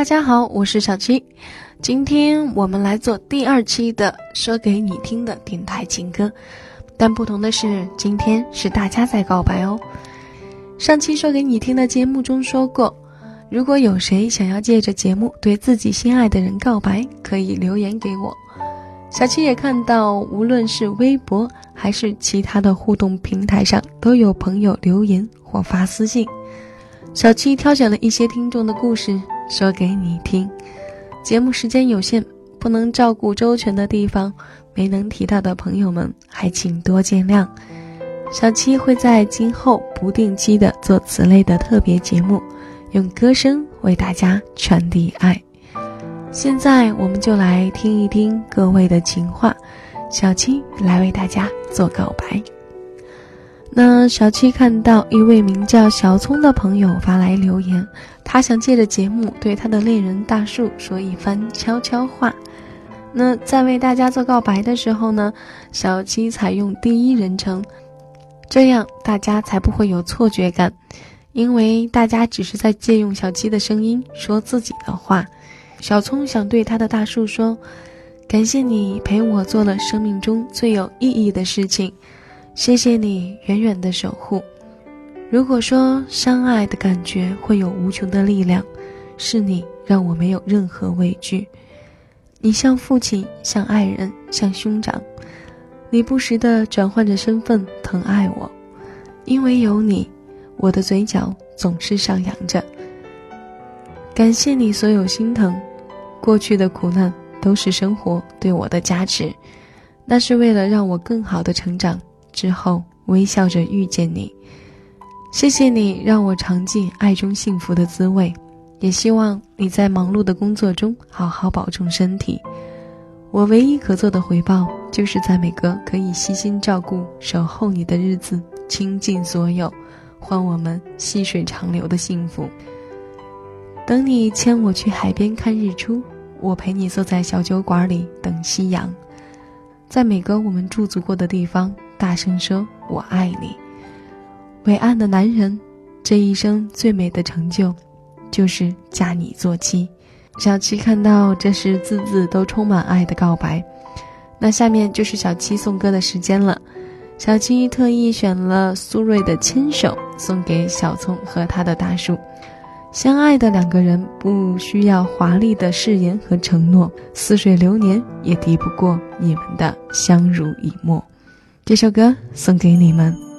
大家好，我是小七，今天我们来做第二期的说给你听的电台情歌，但不同的是，今天是大家在告白哦。上期说给你听的节目中说过，如果有谁想要借着节目对自己心爱的人告白，可以留言给我。小七也看到，无论是微博还是其他的互动平台上，都有朋友留言或发私信。小七挑选了一些听众的故事说给你听。节目时间有限，不能照顾周全的地方，没能提到的朋友们还请多见谅。小七会在今后不定期的做此类的特别节目，用歌声为大家传递爱。现在我们就来听一听各位的情话，小七来为大家做告白。那小七看到一位名叫小聪的朋友发来留言，他想借着节目对他的恋人大树说一番悄悄话。那在为大家做告白的时候呢，小七采用第一人称，这样大家才不会有错觉感，因为大家只是在借用小七的声音说自己的话。小聪想对他的大树说：“感谢你陪我做了生命中最有意义的事情。”谢谢你远远的守护。如果说相爱的感觉会有无穷的力量，是你让我没有任何畏惧。你像父亲，像爱人，像兄长。你不时的转换着身份疼爱我，因为有你，我的嘴角总是上扬着。感谢你所有心疼，过去的苦难都是生活对我的加持，那是为了让我更好的成长。之后微笑着遇见你，谢谢你让我尝尽爱中幸福的滋味，也希望你在忙碌的工作中好好保重身体。我唯一可做的回报，就是在每个可以悉心照顾、守候你的日子，倾尽所有，换我们细水长流的幸福。等你牵我去海边看日出，我陪你坐在小酒馆里等夕阳，在每个我们驻足过的地方。大声说：“我爱你，伟岸的男人，这一生最美的成就，就是嫁你做妻。”小七看到这是字字都充满爱的告白，那下面就是小七送歌的时间了。小七特意选了苏芮的《牵手》送给小聪和他的大树。相爱的两个人不需要华丽的誓言和承诺，似水流年也敌不过你们的相濡以沫。这首歌送给你们。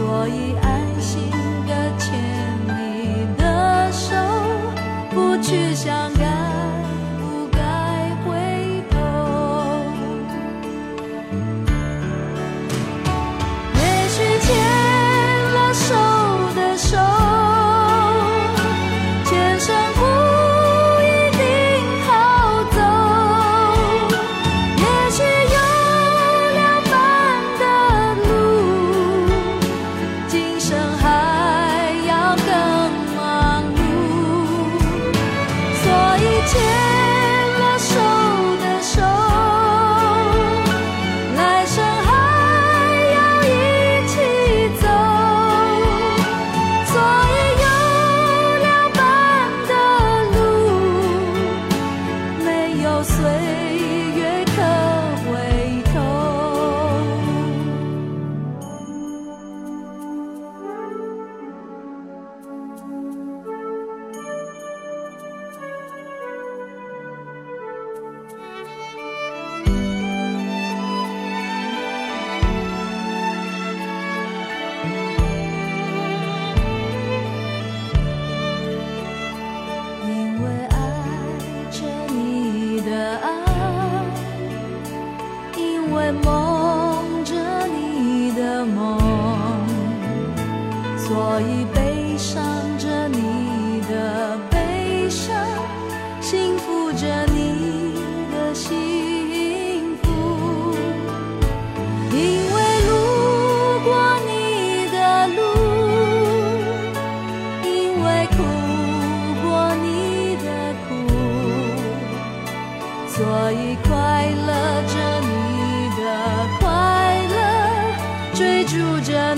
所以，安心的牵你的手，不去想所以快乐着你的快乐，追逐着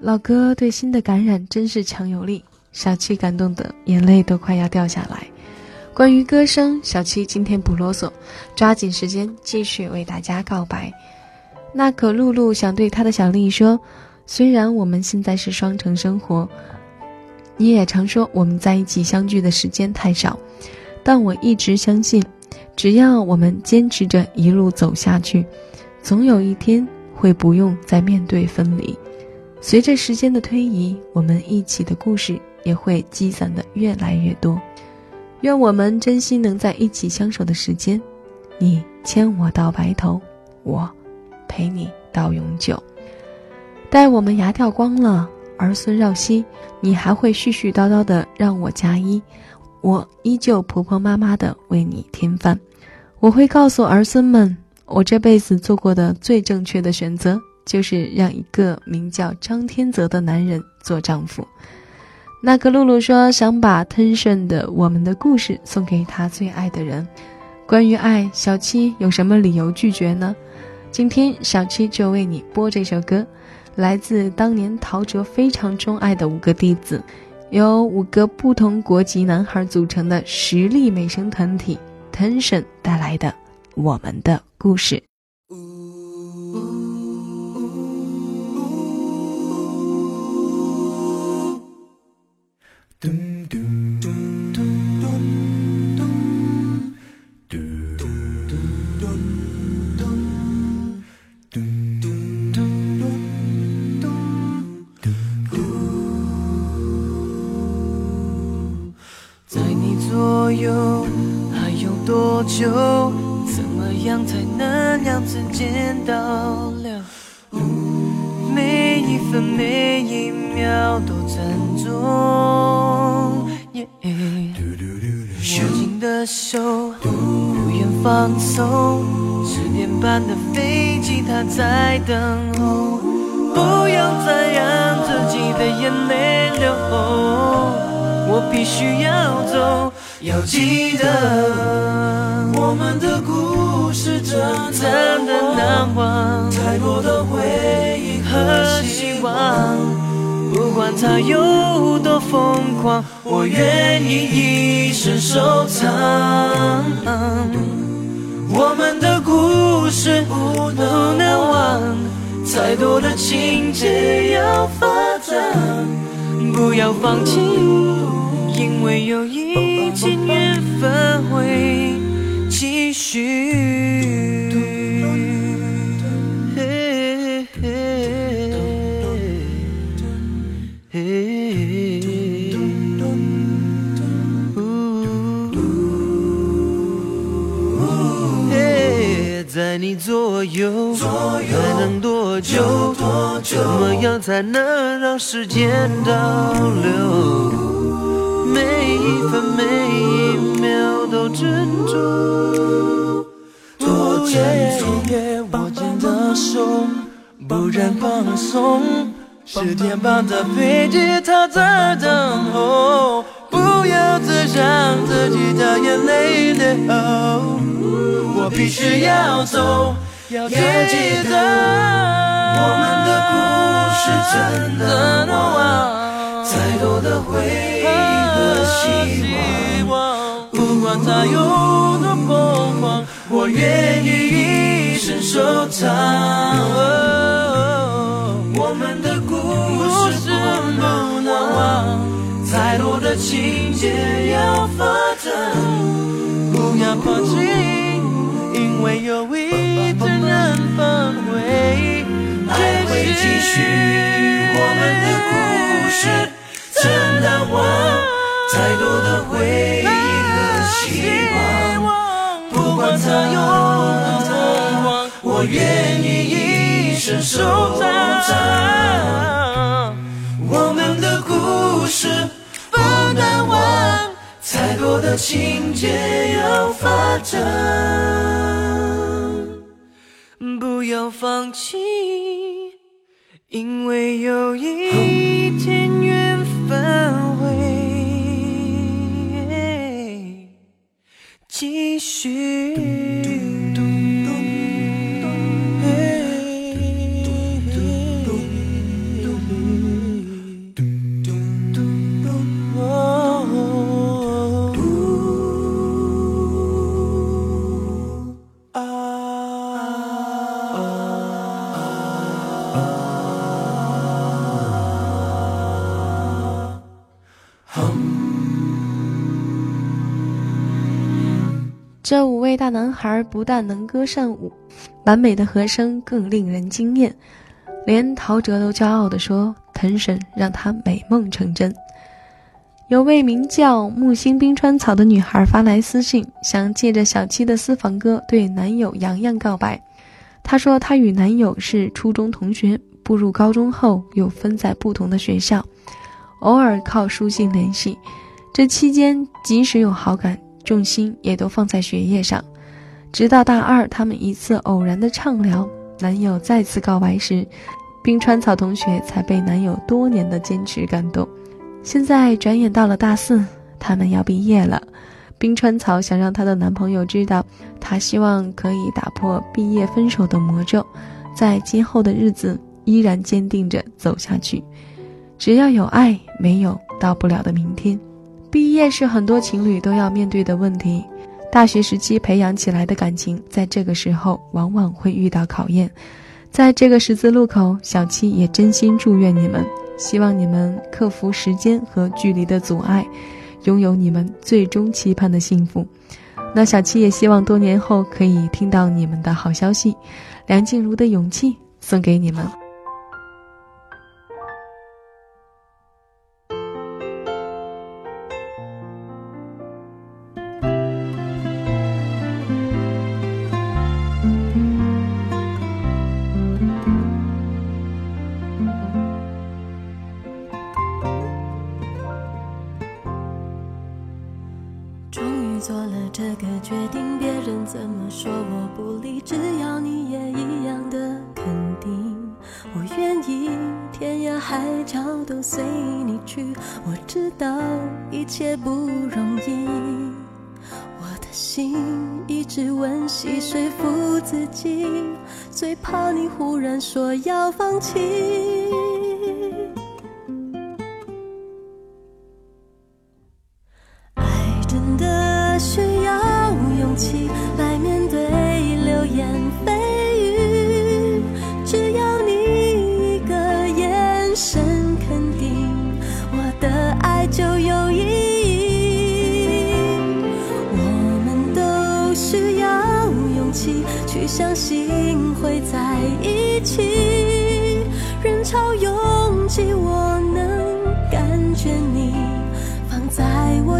老哥对心的感染真是强有力，小七感动的眼泪都快要掉下来。关于歌声，小七今天不啰嗦，抓紧时间继续为大家告白。那可露露想对她的小丽说：“虽然我们现在是双城生活，你也常说我们在一起相聚的时间太少，但我一直相信，只要我们坚持着一路走下去，总有一天会不用再面对分离。随着时间的推移，我们一起的故事也会积攒的越来越多。愿我们珍惜能在一起相守的时间，你牵我到白头，我陪你到永久。待我们牙掉光了，儿孙绕膝，你还会絮絮叨叨的让我加衣，我依旧婆婆妈妈的为你添饭。我会告诉儿孙们，我这辈子做过的最正确的选择，就是让一个名叫张天泽的男人做丈夫。那个露露说想把 Tension 的《我们的故事》送给她最爱的人。关于爱，小七有什么理由拒绝呢？今天小七就为你播这首歌，来自当年陶喆非常钟爱的五个弟子，由五个不同国籍男孩组成的实力美声团体 Tension 带来的《我们的故事》。嘟嘟嘟嘟嘟嘟嘟嘟嘟嘟嘟嘟嘟嘟嘟嘟嘟嘟在你左右还有多久怎么样才能两次见到了？每一分每一秒都珍重手，不愿放松。十点半的飞机，它在等候。不要再让自己的眼泪流。我必须要走，要记得我们的故事真真的难忘，太多的回忆和希望，不管它有多疯狂，我愿意一生收藏。我们的故事不能忘，再多的情节要发展，不要放弃。因为有一天缘分会继续。还能多久？怎么样才能让时间倒流？每一分每一秒都珍重，多珍重。握紧的手，不然放松。十点半的飞机，它在等候。不要再让自己的眼泪流，我必须要走，要记得我们的故事真的难忘，再多的回忆和希望，不管它有多疯狂，我愿意一生收藏。我们的故事不能忘。再多的情节要发展，不要放弃，因为有一天人返回。爱会继续，我们的故事真难忘。再多的回忆和希望，不管它有多痛，我愿意一生收藏。我们的故事不。难忘，太多的情节要发展，不要放弃，因为有一天缘分会继续。这五位大男孩不但能歌善舞，完美的和声更令人惊艳，连陶喆都骄傲地说：“藤婶让他美梦成真。”有位名叫木星冰川草的女孩发来私信，想借着小七的私房歌对男友洋洋告白。她说，她与男友是初中同学，步入高中后又分在不同的学校，偶尔靠书信联系。这期间，即使有好感。重心也都放在学业上，直到大二，他们一次偶然的畅聊，男友再次告白时，冰川草同学才被男友多年的坚持感动。现在转眼到了大四，他们要毕业了，冰川草想让她的男朋友知道，她希望可以打破毕业分手的魔咒，在今后的日子依然坚定着走下去，只要有爱，没有到不了的明天。毕业是很多情侣都要面对的问题，大学时期培养起来的感情，在这个时候往往会遇到考验。在这个十字路口，小七也真心祝愿你们，希望你们克服时间和距离的阻碍，拥有你们最终期盼的幸福。那小七也希望多年后可以听到你们的好消息。梁静茹的勇气送给你们。自己最怕你忽然说要放弃，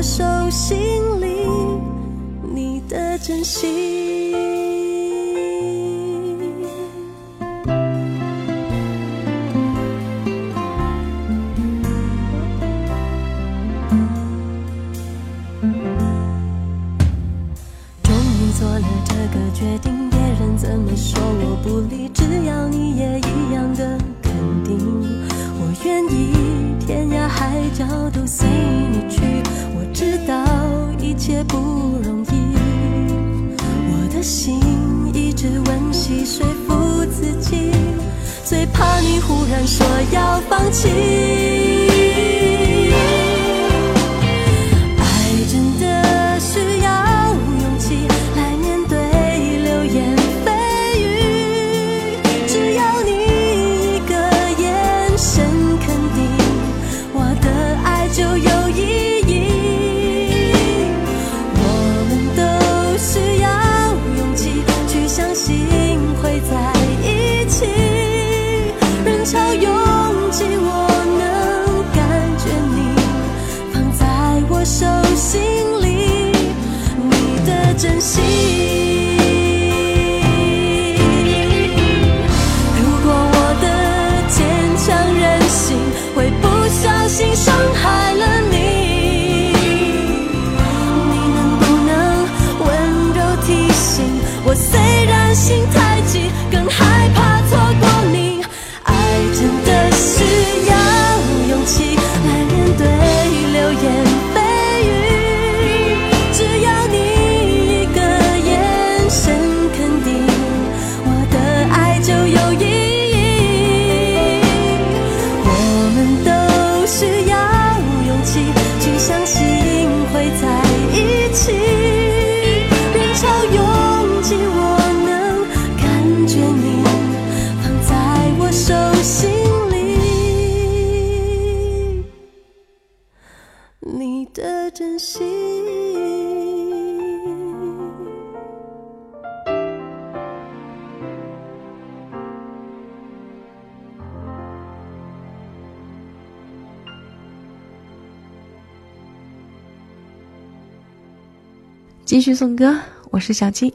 手心里你的真心。终于做了这个决定别人怎么说我不理只忽然说要放弃。继续送歌，我是小七。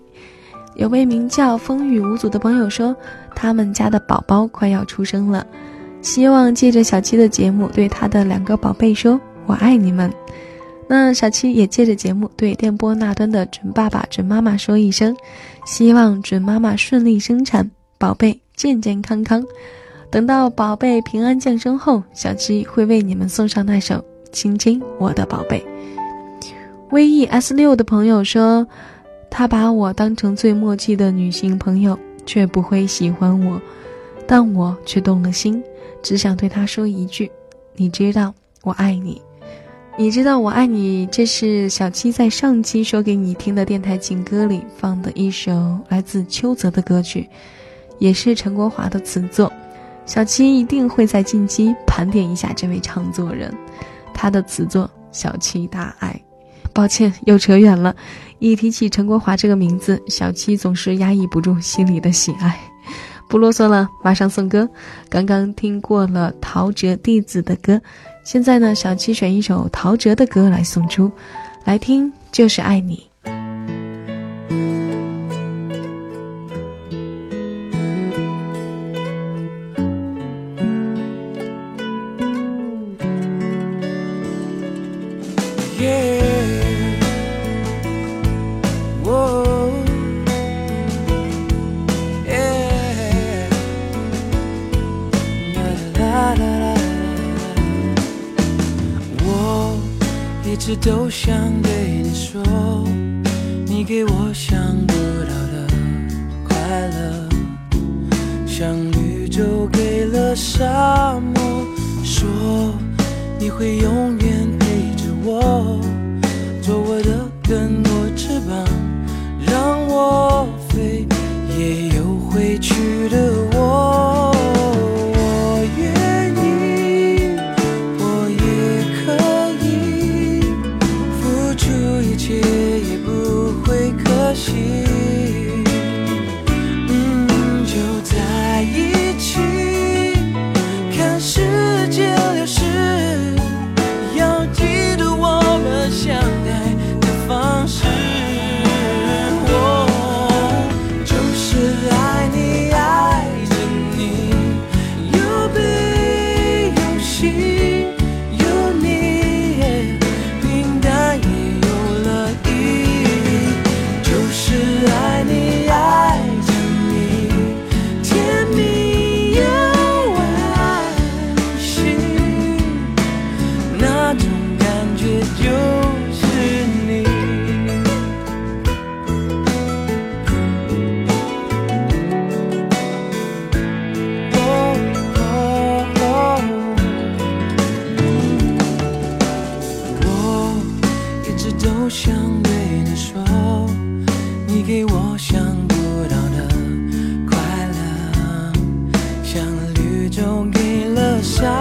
有位名叫风雨无阻的朋友说，他们家的宝宝快要出生了，希望借着小七的节目对他的两个宝贝说“我爱你们”。那小七也借着节目对电波那端的准爸爸、准妈妈说一声，希望准妈妈顺利生产，宝贝健健康康。等到宝贝平安降生后，小七会为你们送上那首《亲亲我的宝贝》。V E S 六的朋友说，他把我当成最默契的女性朋友，却不会喜欢我，但我却动了心，只想对他说一句：“你知道我爱你，你知道我爱你。”这是小七在上期说给你听的电台情歌里放的一首来自邱泽的歌曲，也是陈国华的词作。小七一定会在近期盘点一下这位唱作人，他的词作小七大爱。抱歉，又扯远了。一提起陈国华这个名字，小七总是压抑不住心里的喜爱。不啰嗦了，马上送歌。刚刚听过了陶喆弟子的歌，现在呢，小七选一首陶喆的歌来送出，来听就是爱你。都想对你说，你给我想不到的快乐，像绿洲给了沙漠，说你会永远陪着我，做我的更多翅膀，让我给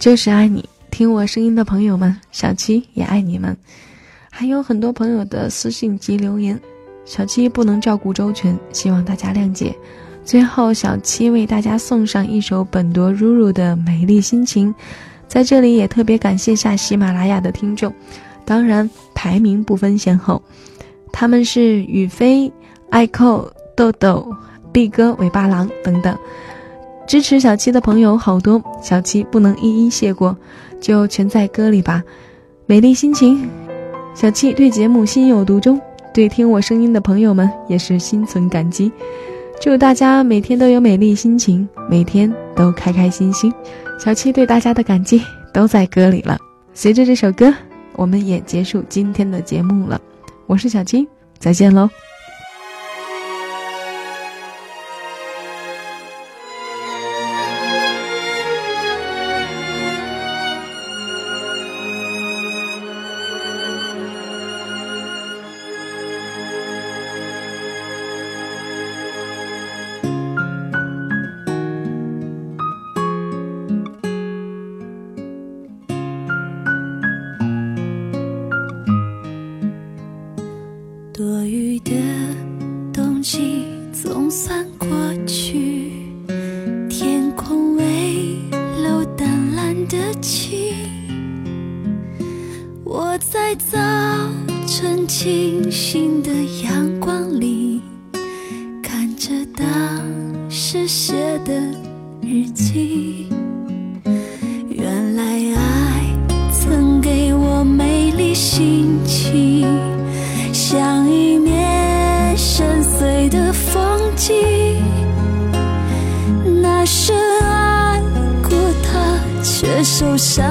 就是爱你，听我声音的朋友们，小七也爱你们。还有很多朋友的私信及留言，小七不能照顾周全，希望大家谅解。最后，小七为大家送上一首本多如如的《美丽心情》，在这里也特别感谢下喜马拉雅的听众，当然排名不分先后，他们是雨飞、爱扣、豆豆、毕哥、尾巴狼等等。支持小七的朋友好多，小七不能一一谢过，就全在歌里吧。美丽心情，小七对节目心有独钟，对听我声音的朋友们也是心存感激。祝大家每天都有美丽心情，每天都开开心心。小七对大家的感激都在歌里了。随着这首歌，我们也结束今天的节目了。我是小七，再见喽。着当时写的日记。原来爱曾给我美丽心情。像一面深邃的风景，那深爱过他却受伤